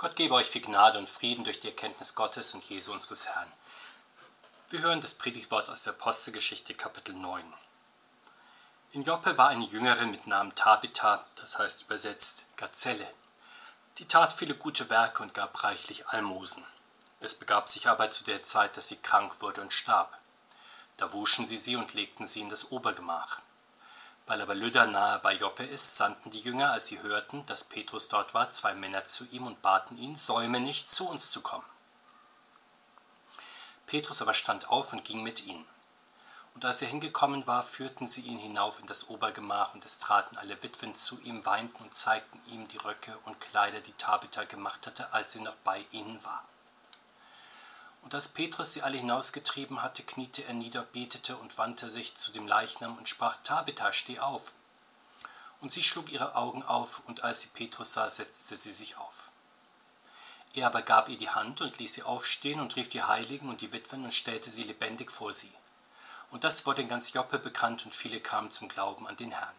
Gott gebe euch viel Gnade und Frieden durch die Erkenntnis Gottes und Jesu unseres Herrn. Wir hören das Predigtwort aus der Apostelgeschichte Kapitel 9. In Joppe war eine Jüngerin mit Namen Tabitha, das heißt übersetzt Gazelle. Die tat viele gute Werke und gab reichlich Almosen. Es begab sich aber zu der Zeit, dass sie krank wurde und starb. Da wuschen sie sie und legten sie in das Obergemach. Weil aber Lydda nahe bei Joppe ist, sandten die Jünger, als sie hörten, dass Petrus dort war, zwei Männer zu ihm und baten ihn, säume nicht zu uns zu kommen. Petrus aber stand auf und ging mit ihnen. Und als er hingekommen war, führten sie ihn hinauf in das Obergemach, und es traten alle Witwen zu ihm, weinten und zeigten ihm die Röcke und Kleider, die Tabitha gemacht hatte, als sie noch bei ihnen war. Und als Petrus sie alle hinausgetrieben hatte, kniete er nieder, betete und wandte sich zu dem Leichnam und sprach, Tabitha, steh auf. Und sie schlug ihre Augen auf, und als sie Petrus sah, setzte sie sich auf. Er aber gab ihr die Hand und ließ sie aufstehen und rief die Heiligen und die Witwen und stellte sie lebendig vor sie. Und das wurde in ganz Joppe bekannt und viele kamen zum Glauben an den Herrn.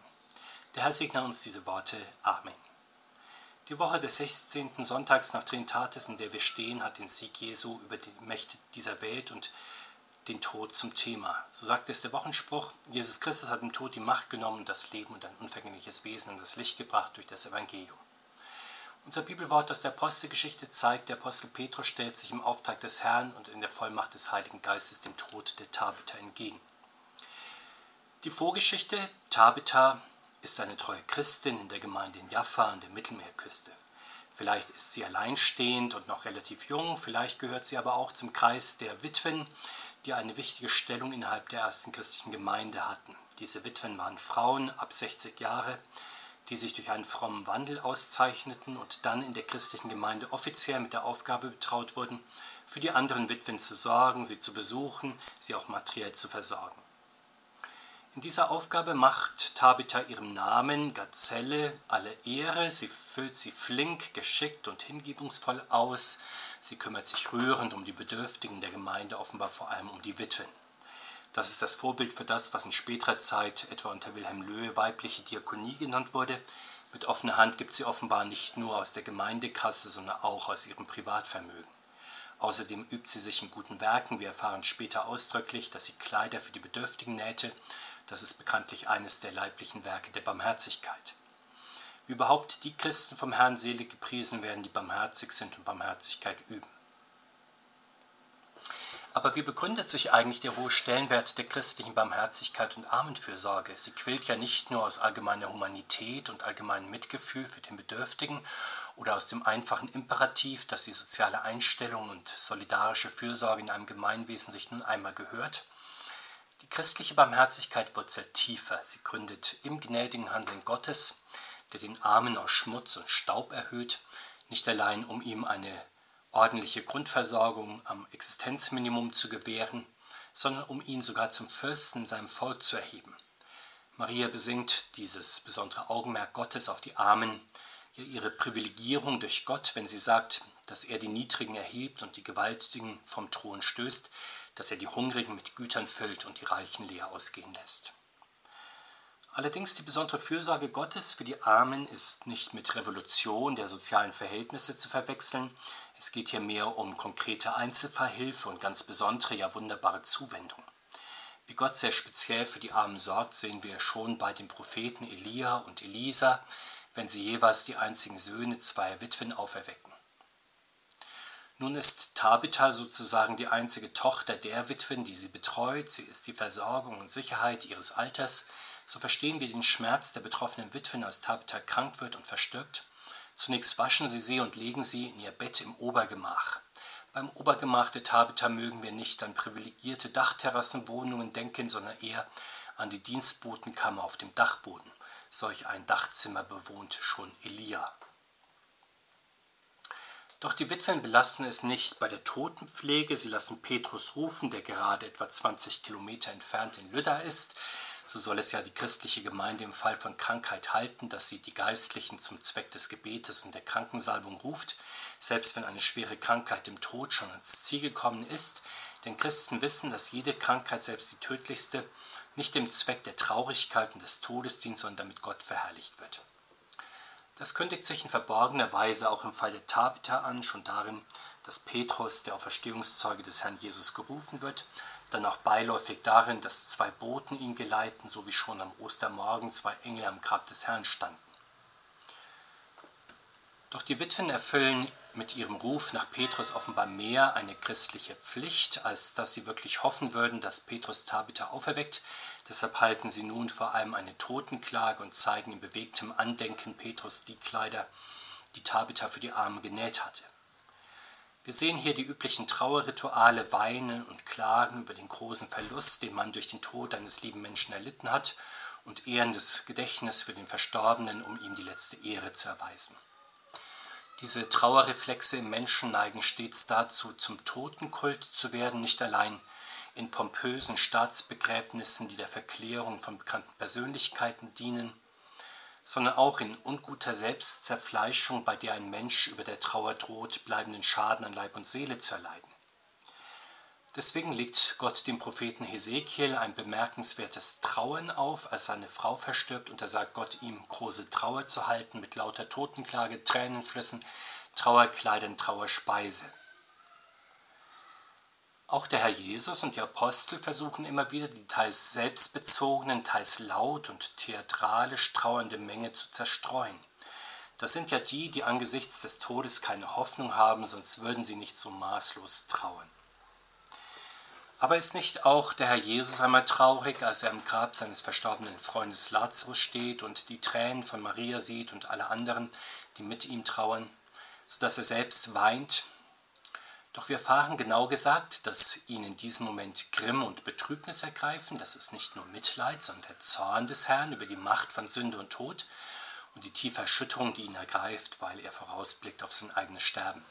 Der Herr segne uns diese Worte. Amen. Die Woche des 16. Sonntags nach Trinitatis, in der wir stehen, hat den Sieg Jesu über die Mächte dieser Welt und den Tod zum Thema. So sagt es der Wochenspruch, Jesus Christus hat dem Tod die Macht genommen, das Leben und ein unvergängliches Wesen in das Licht gebracht durch das Evangelium. Unser Bibelwort aus der Apostelgeschichte zeigt, der Apostel Petrus stellt sich im Auftrag des Herrn und in der Vollmacht des Heiligen Geistes dem Tod der Tabitha entgegen. Die Vorgeschichte Tabitha ist eine treue Christin in der Gemeinde in Jaffa an der Mittelmeerküste. Vielleicht ist sie alleinstehend und noch relativ jung, vielleicht gehört sie aber auch zum Kreis der Witwen, die eine wichtige Stellung innerhalb der ersten christlichen Gemeinde hatten. Diese Witwen waren Frauen ab 60 Jahre, die sich durch einen frommen Wandel auszeichneten und dann in der christlichen Gemeinde offiziell mit der Aufgabe betraut wurden, für die anderen Witwen zu sorgen, sie zu besuchen, sie auch materiell zu versorgen. In dieser Aufgabe macht Tabitha ihrem Namen Gazelle alle Ehre. Sie füllt sie flink, geschickt und hingebungsvoll aus. Sie kümmert sich rührend um die Bedürftigen der Gemeinde, offenbar vor allem um die Witwen. Das ist das Vorbild für das, was in späterer Zeit etwa unter Wilhelm Löhe weibliche Diakonie genannt wurde. Mit offener Hand gibt sie offenbar nicht nur aus der Gemeindekasse, sondern auch aus ihrem Privatvermögen. Außerdem übt sie sich in guten Werken. Wir erfahren später ausdrücklich, dass sie Kleider für die Bedürftigen nähte das ist bekanntlich eines der leiblichen Werke der Barmherzigkeit. Wie überhaupt die Christen vom Herrn selig gepriesen werden, die barmherzig sind und Barmherzigkeit üben. Aber wie begründet sich eigentlich der hohe Stellenwert der christlichen Barmherzigkeit und Armenfürsorge? Sie quillt ja nicht nur aus allgemeiner Humanität und allgemeinem Mitgefühl für den Bedürftigen oder aus dem einfachen Imperativ, dass die soziale Einstellung und solidarische Fürsorge in einem Gemeinwesen sich nun einmal gehört, die christliche Barmherzigkeit wurzelt tiefer. Sie gründet im gnädigen Handeln Gottes, der den Armen aus Schmutz und Staub erhöht, nicht allein um ihm eine ordentliche Grundversorgung am Existenzminimum zu gewähren, sondern um ihn sogar zum Fürsten in seinem Volk zu erheben. Maria besingt dieses besondere Augenmerk Gottes auf die Armen, ja ihre Privilegierung durch Gott, wenn sie sagt, dass er die Niedrigen erhebt und die Gewaltigen vom Thron stößt, dass er die Hungrigen mit Gütern füllt und die Reichen leer ausgehen lässt. Allerdings die besondere Fürsorge Gottes für die Armen ist nicht mit Revolution der sozialen Verhältnisse zu verwechseln. Es geht hier mehr um konkrete Einzelfallhilfe und ganz besondere, ja wunderbare Zuwendung. Wie Gott sehr speziell für die Armen sorgt, sehen wir schon bei den Propheten Elia und Elisa, wenn sie jeweils die einzigen Söhne zweier Witwen auferwecken. Nun ist Tabitha sozusagen die einzige Tochter der Witwen, die sie betreut. Sie ist die Versorgung und Sicherheit ihres Alters. So verstehen wir den Schmerz der betroffenen Witwen, als Tabitha krank wird und verstirbt. Zunächst waschen sie sie und legen sie in ihr Bett im Obergemach. Beim Obergemach der Tabitha mögen wir nicht an privilegierte Dachterrassenwohnungen denken, sondern eher an die Dienstbotenkammer auf dem Dachboden. Solch ein Dachzimmer bewohnt schon Elia. Doch die Witwen belassen es nicht bei der Totenpflege. Sie lassen Petrus rufen, der gerade etwa 20 Kilometer entfernt in Lydda ist. So soll es ja die christliche Gemeinde im Fall von Krankheit halten, dass sie die Geistlichen zum Zweck des Gebetes und der Krankensalbung ruft, selbst wenn eine schwere Krankheit dem Tod schon ans Ziel gekommen ist. Denn Christen wissen, dass jede Krankheit, selbst die tödlichste, nicht dem Zweck der Traurigkeit und des Todes dient, sondern damit Gott verherrlicht wird. Das kündigt sich in verborgener Weise auch im Fall der Tabitha an, schon darin, dass Petrus, der Auferstehungszeuge des Herrn Jesus, gerufen wird, dann auch beiläufig darin, dass zwei Boten ihn geleiten, so wie schon am Ostermorgen zwei Engel am Grab des Herrn standen. Doch die Witwen erfüllen mit ihrem Ruf nach Petrus offenbar mehr eine christliche Pflicht, als dass sie wirklich hoffen würden, dass Petrus Tabitha auferweckt. Deshalb halten sie nun vor allem eine Totenklage und zeigen in bewegtem Andenken Petrus die Kleider, die Tabitha für die Armen genäht hatte. Wir sehen hier die üblichen Trauerrituale, weinen und klagen über den großen Verlust, den man durch den Tod eines lieben Menschen erlitten hat, und ehrendes Gedächtnis für den Verstorbenen, um ihm die letzte Ehre zu erweisen. Diese Trauerreflexe im Menschen neigen stets dazu, zum Totenkult zu werden, nicht allein in pompösen Staatsbegräbnissen, die der Verklärung von bekannten Persönlichkeiten dienen, sondern auch in unguter Selbstzerfleischung, bei der ein Mensch über der Trauer droht, bleibenden Schaden an Leib und Seele zu erleiden. Deswegen legt Gott dem Propheten Hesekiel ein bemerkenswertes Trauern auf, als seine Frau verstirbt, und er sagt Gott ihm, große Trauer zu halten mit lauter Totenklage, Tränenflüssen, Trauerkleidern, Trauerspeise. Auch der Herr Jesus und die Apostel versuchen immer wieder, die teils selbstbezogenen, teils laut und theatralisch trauernde Menge zu zerstreuen. Das sind ja die, die angesichts des Todes keine Hoffnung haben, sonst würden sie nicht so maßlos trauern. Aber ist nicht auch der Herr Jesus einmal traurig, als er am Grab seines verstorbenen Freundes Lazarus steht und die Tränen von Maria sieht und alle anderen, die mit ihm trauern, sodass er selbst weint? Doch wir erfahren genau gesagt, dass ihn in diesem Moment Grimm und Betrübnis ergreifen. Das ist nicht nur Mitleid, sondern der Zorn des Herrn über die Macht von Sünde und Tod und die tiefe Erschütterung, die ihn ergreift, weil er vorausblickt auf sein eigenes Sterben,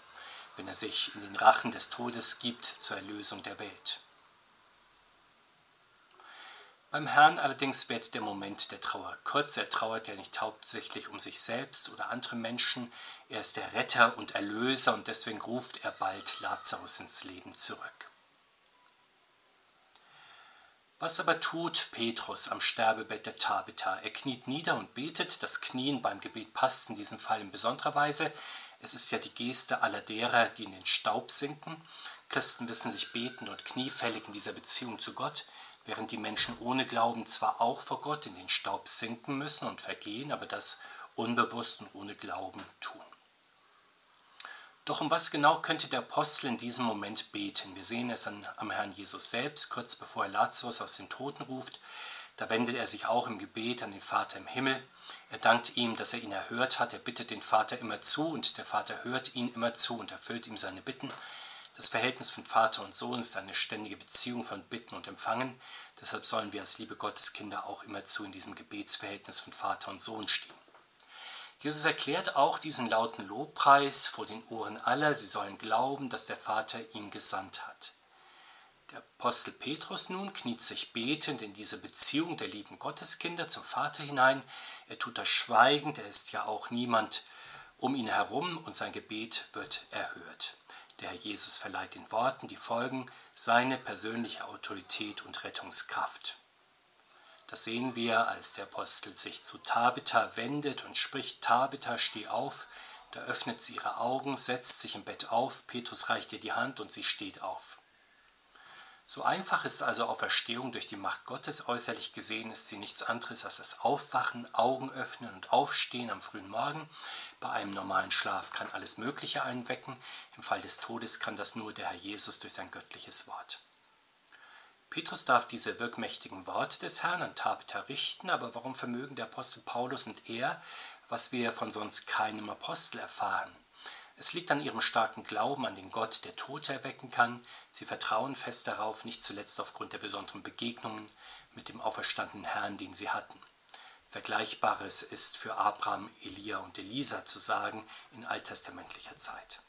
wenn er sich in den Rachen des Todes gibt zur Erlösung der Welt. Beim Herrn allerdings wird der Moment der Trauer kurz. Er trauert ja nicht hauptsächlich um sich selbst oder andere Menschen. Er ist der Retter und Erlöser und deswegen ruft er bald Lazarus ins Leben zurück. Was aber tut Petrus am Sterbebett der Tabitha? Er kniet nieder und betet. Das Knien beim Gebet passt in diesem Fall in besonderer Weise. Es ist ja die Geste aller derer, die in den Staub sinken. Christen wissen sich betend und kniefällig in dieser Beziehung zu Gott während die Menschen ohne Glauben zwar auch vor Gott in den Staub sinken müssen und vergehen, aber das unbewusst und ohne Glauben tun. Doch um was genau könnte der Apostel in diesem Moment beten? Wir sehen es an, am Herrn Jesus selbst, kurz bevor er Lazarus aus den Toten ruft. Da wendet er sich auch im Gebet an den Vater im Himmel. Er dankt ihm, dass er ihn erhört hat. Er bittet den Vater immer zu und der Vater hört ihn immer zu und erfüllt ihm seine Bitten. Das Verhältnis von Vater und Sohn ist eine ständige Beziehung von Bitten und Empfangen. Deshalb sollen wir als liebe Gotteskinder auch immerzu in diesem Gebetsverhältnis von Vater und Sohn stehen. Jesus erklärt auch diesen lauten Lobpreis vor den Ohren aller. Sie sollen glauben, dass der Vater ihn gesandt hat. Der Apostel Petrus nun kniet sich betend in diese Beziehung der lieben Gotteskinder zum Vater hinein. Er tut das schweigend, er ist ja auch niemand um ihn herum und sein Gebet wird erhört. Der Herr Jesus verleiht den Worten, die folgen, seine persönliche Autorität und Rettungskraft. Das sehen wir, als der Apostel sich zu Tabitha wendet und spricht, Tabitha, steh auf. Da öffnet sie ihre Augen, setzt sich im Bett auf, Petrus reicht ihr die Hand und sie steht auf. So einfach ist also Auferstehung durch die Macht Gottes. Äußerlich gesehen ist sie nichts anderes als das Aufwachen, Augen öffnen und Aufstehen am frühen Morgen. Bei einem normalen Schlaf kann alles Mögliche einwecken. Im Fall des Todes kann das nur der Herr Jesus durch sein göttliches Wort. Petrus darf diese wirkmächtigen Worte des Herrn an Tabitha richten, aber warum vermögen der Apostel Paulus und er, was wir von sonst keinem Apostel erfahren? Es liegt an ihrem starken Glauben an den Gott, der Tote erwecken kann. Sie vertrauen fest darauf, nicht zuletzt aufgrund der besonderen Begegnungen mit dem auferstandenen Herrn, den sie hatten. Vergleichbares ist für Abraham, Elia und Elisa zu sagen in alttestamentlicher Zeit.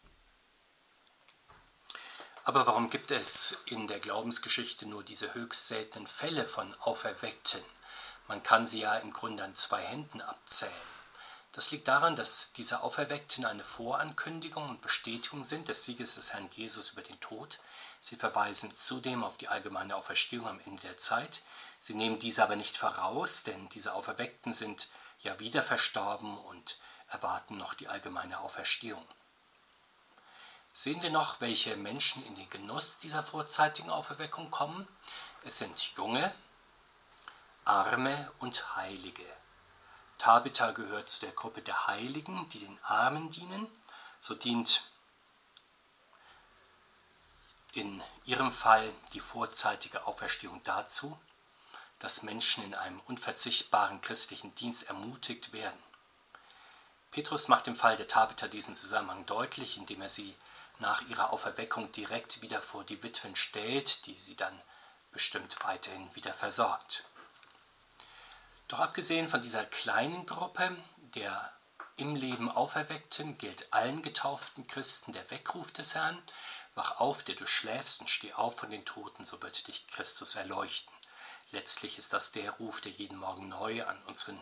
Aber warum gibt es in der Glaubensgeschichte nur diese höchst seltenen Fälle von Auferweckten? Man kann sie ja im Grunde an zwei Händen abzählen. Das liegt daran, dass diese Auferweckten eine Vorankündigung und Bestätigung sind des Sieges des Herrn Jesus über den Tod. Sie verweisen zudem auf die allgemeine Auferstehung am Ende der Zeit. Sie nehmen diese aber nicht voraus, denn diese Auferweckten sind ja wieder verstorben und erwarten noch die allgemeine Auferstehung. Sehen wir noch, welche Menschen in den Genuss dieser vorzeitigen Auferweckung kommen? Es sind Junge, Arme und Heilige. Tabitha gehört zu der Gruppe der Heiligen, die den Armen dienen. So dient in ihrem Fall die vorzeitige Auferstehung dazu, dass Menschen in einem unverzichtbaren christlichen Dienst ermutigt werden. Petrus macht im Fall der Tabitha diesen Zusammenhang deutlich, indem er sie nach ihrer Auferweckung direkt wieder vor die Witwen stellt, die sie dann bestimmt weiterhin wieder versorgt. Doch abgesehen von dieser kleinen Gruppe der im Leben Auferweckten gilt allen getauften Christen der Weckruf des Herrn, wach auf, der du schläfst und steh auf von den Toten, so wird dich Christus erleuchten. Letztlich ist das der Ruf, der jeden Morgen neu an unseren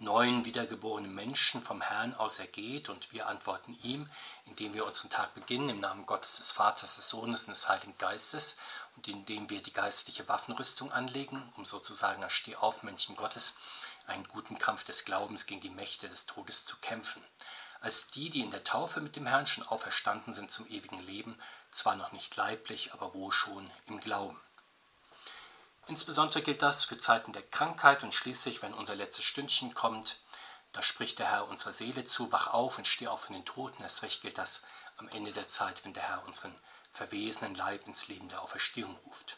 neuen wiedergeborenen Menschen vom Herrn aus ergeht und wir antworten ihm, indem wir unseren Tag beginnen im Namen Gottes des Vaters, des Sohnes und des Heiligen Geistes und indem wir die geistliche Waffenrüstung anlegen, um sozusagen als Stehaufmännchen Gottes einen guten Kampf des Glaubens gegen die Mächte des Todes zu kämpfen. Als die, die in der Taufe mit dem Herrn schon auferstanden sind zum ewigen Leben, zwar noch nicht leiblich, aber wohl schon im Glauben. Insbesondere gilt das für Zeiten der Krankheit und schließlich, wenn unser letztes Stündchen kommt, da spricht der Herr unserer Seele zu, wach auf und steh auf von den Toten. Erst recht gilt das am Ende der Zeit, wenn der Herr unseren verwesenen Leib ins Leben der Auferstehung ruft.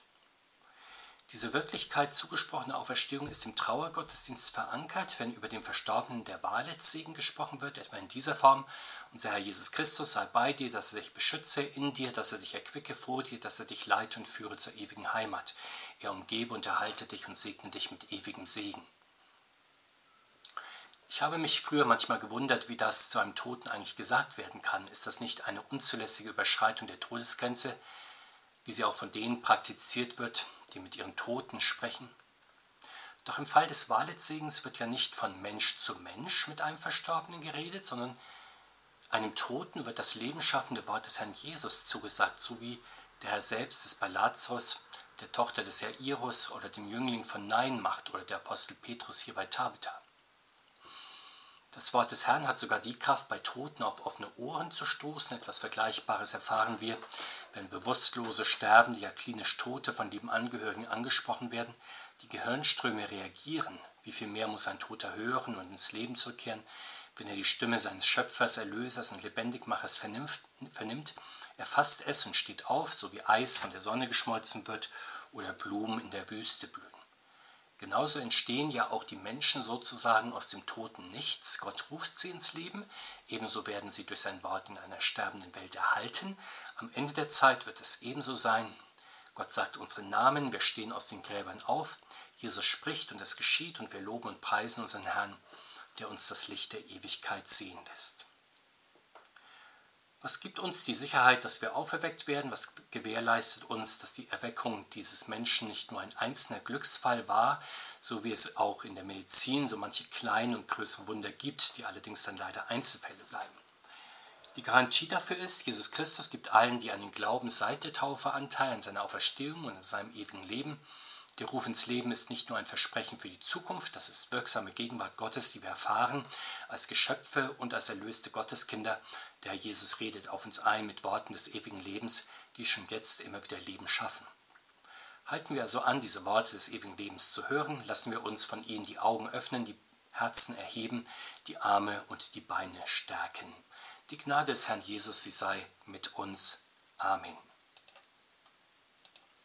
Diese Wirklichkeit zugesprochene Auferstehung ist im Trauergottesdienst verankert, wenn über den Verstorbenen der Wahrheitssegen gesprochen wird, etwa in dieser Form. Unser Herr Jesus Christus sei bei dir, dass er dich beschütze, in dir, dass er dich erquicke, vor dir, dass er dich leite und führe zur ewigen Heimat. Er umgebe und erhalte dich und segne dich mit ewigem Segen. Ich habe mich früher manchmal gewundert, wie das zu einem Toten eigentlich gesagt werden kann. Ist das nicht eine unzulässige Überschreitung der Todesgrenze, wie sie auch von denen praktiziert wird, die mit ihren Toten sprechen. Doch im Fall des Wahletssegens wird ja nicht von Mensch zu Mensch mit einem Verstorbenen geredet, sondern einem Toten wird das lebensschaffende Wort des Herrn Jesus zugesagt, so wie der Herr selbst es bei der Tochter des Jairus oder dem Jüngling von Nein macht oder der Apostel Petrus hier bei Tabitha. Das Wort des Herrn hat sogar die Kraft, bei Toten auf offene Ohren zu stoßen. Etwas Vergleichbares erfahren wir, wenn bewusstlose, sterbende, ja klinisch Tote von lieben Angehörigen angesprochen werden. Die Gehirnströme reagieren. Wie viel mehr muss ein Toter hören und ins Leben zurückkehren, wenn er die Stimme seines Schöpfers, Erlösers und Lebendigmachers vernimmt? Er fasst es und steht auf, so wie Eis von der Sonne geschmolzen wird oder Blumen in der Wüste blühen. Genauso entstehen ja auch die Menschen sozusagen aus dem toten Nichts. Gott ruft sie ins Leben, ebenso werden sie durch sein Wort in einer sterbenden Welt erhalten. Am Ende der Zeit wird es ebenso sein. Gott sagt unseren Namen, wir stehen aus den Gräbern auf, Jesus spricht und es geschieht und wir loben und preisen unseren Herrn, der uns das Licht der Ewigkeit sehen lässt. Was gibt uns die Sicherheit, dass wir auferweckt werden? Was gewährleistet uns, dass die Erweckung dieses Menschen nicht nur ein einzelner Glücksfall war, so wie es auch in der Medizin so manche kleine und größere Wunder gibt, die allerdings dann leider Einzelfälle bleiben? Die Garantie dafür ist, Jesus Christus gibt allen, die an den Glauben seit der Taufe Anteil an seiner Auferstehung und an seinem ewigen Leben. Der Ruf ins Leben ist nicht nur ein Versprechen für die Zukunft, das ist wirksame Gegenwart Gottes, die wir erfahren als Geschöpfe und als erlöste Gotteskinder. Der Herr Jesus redet auf uns ein mit Worten des ewigen Lebens, die schon jetzt immer wieder Leben schaffen. Halten wir also an, diese Worte des ewigen Lebens zu hören, lassen wir uns von ihnen die Augen öffnen, die Herzen erheben, die Arme und die Beine stärken. Die Gnade des Herrn Jesus, sie sei mit uns. Amen.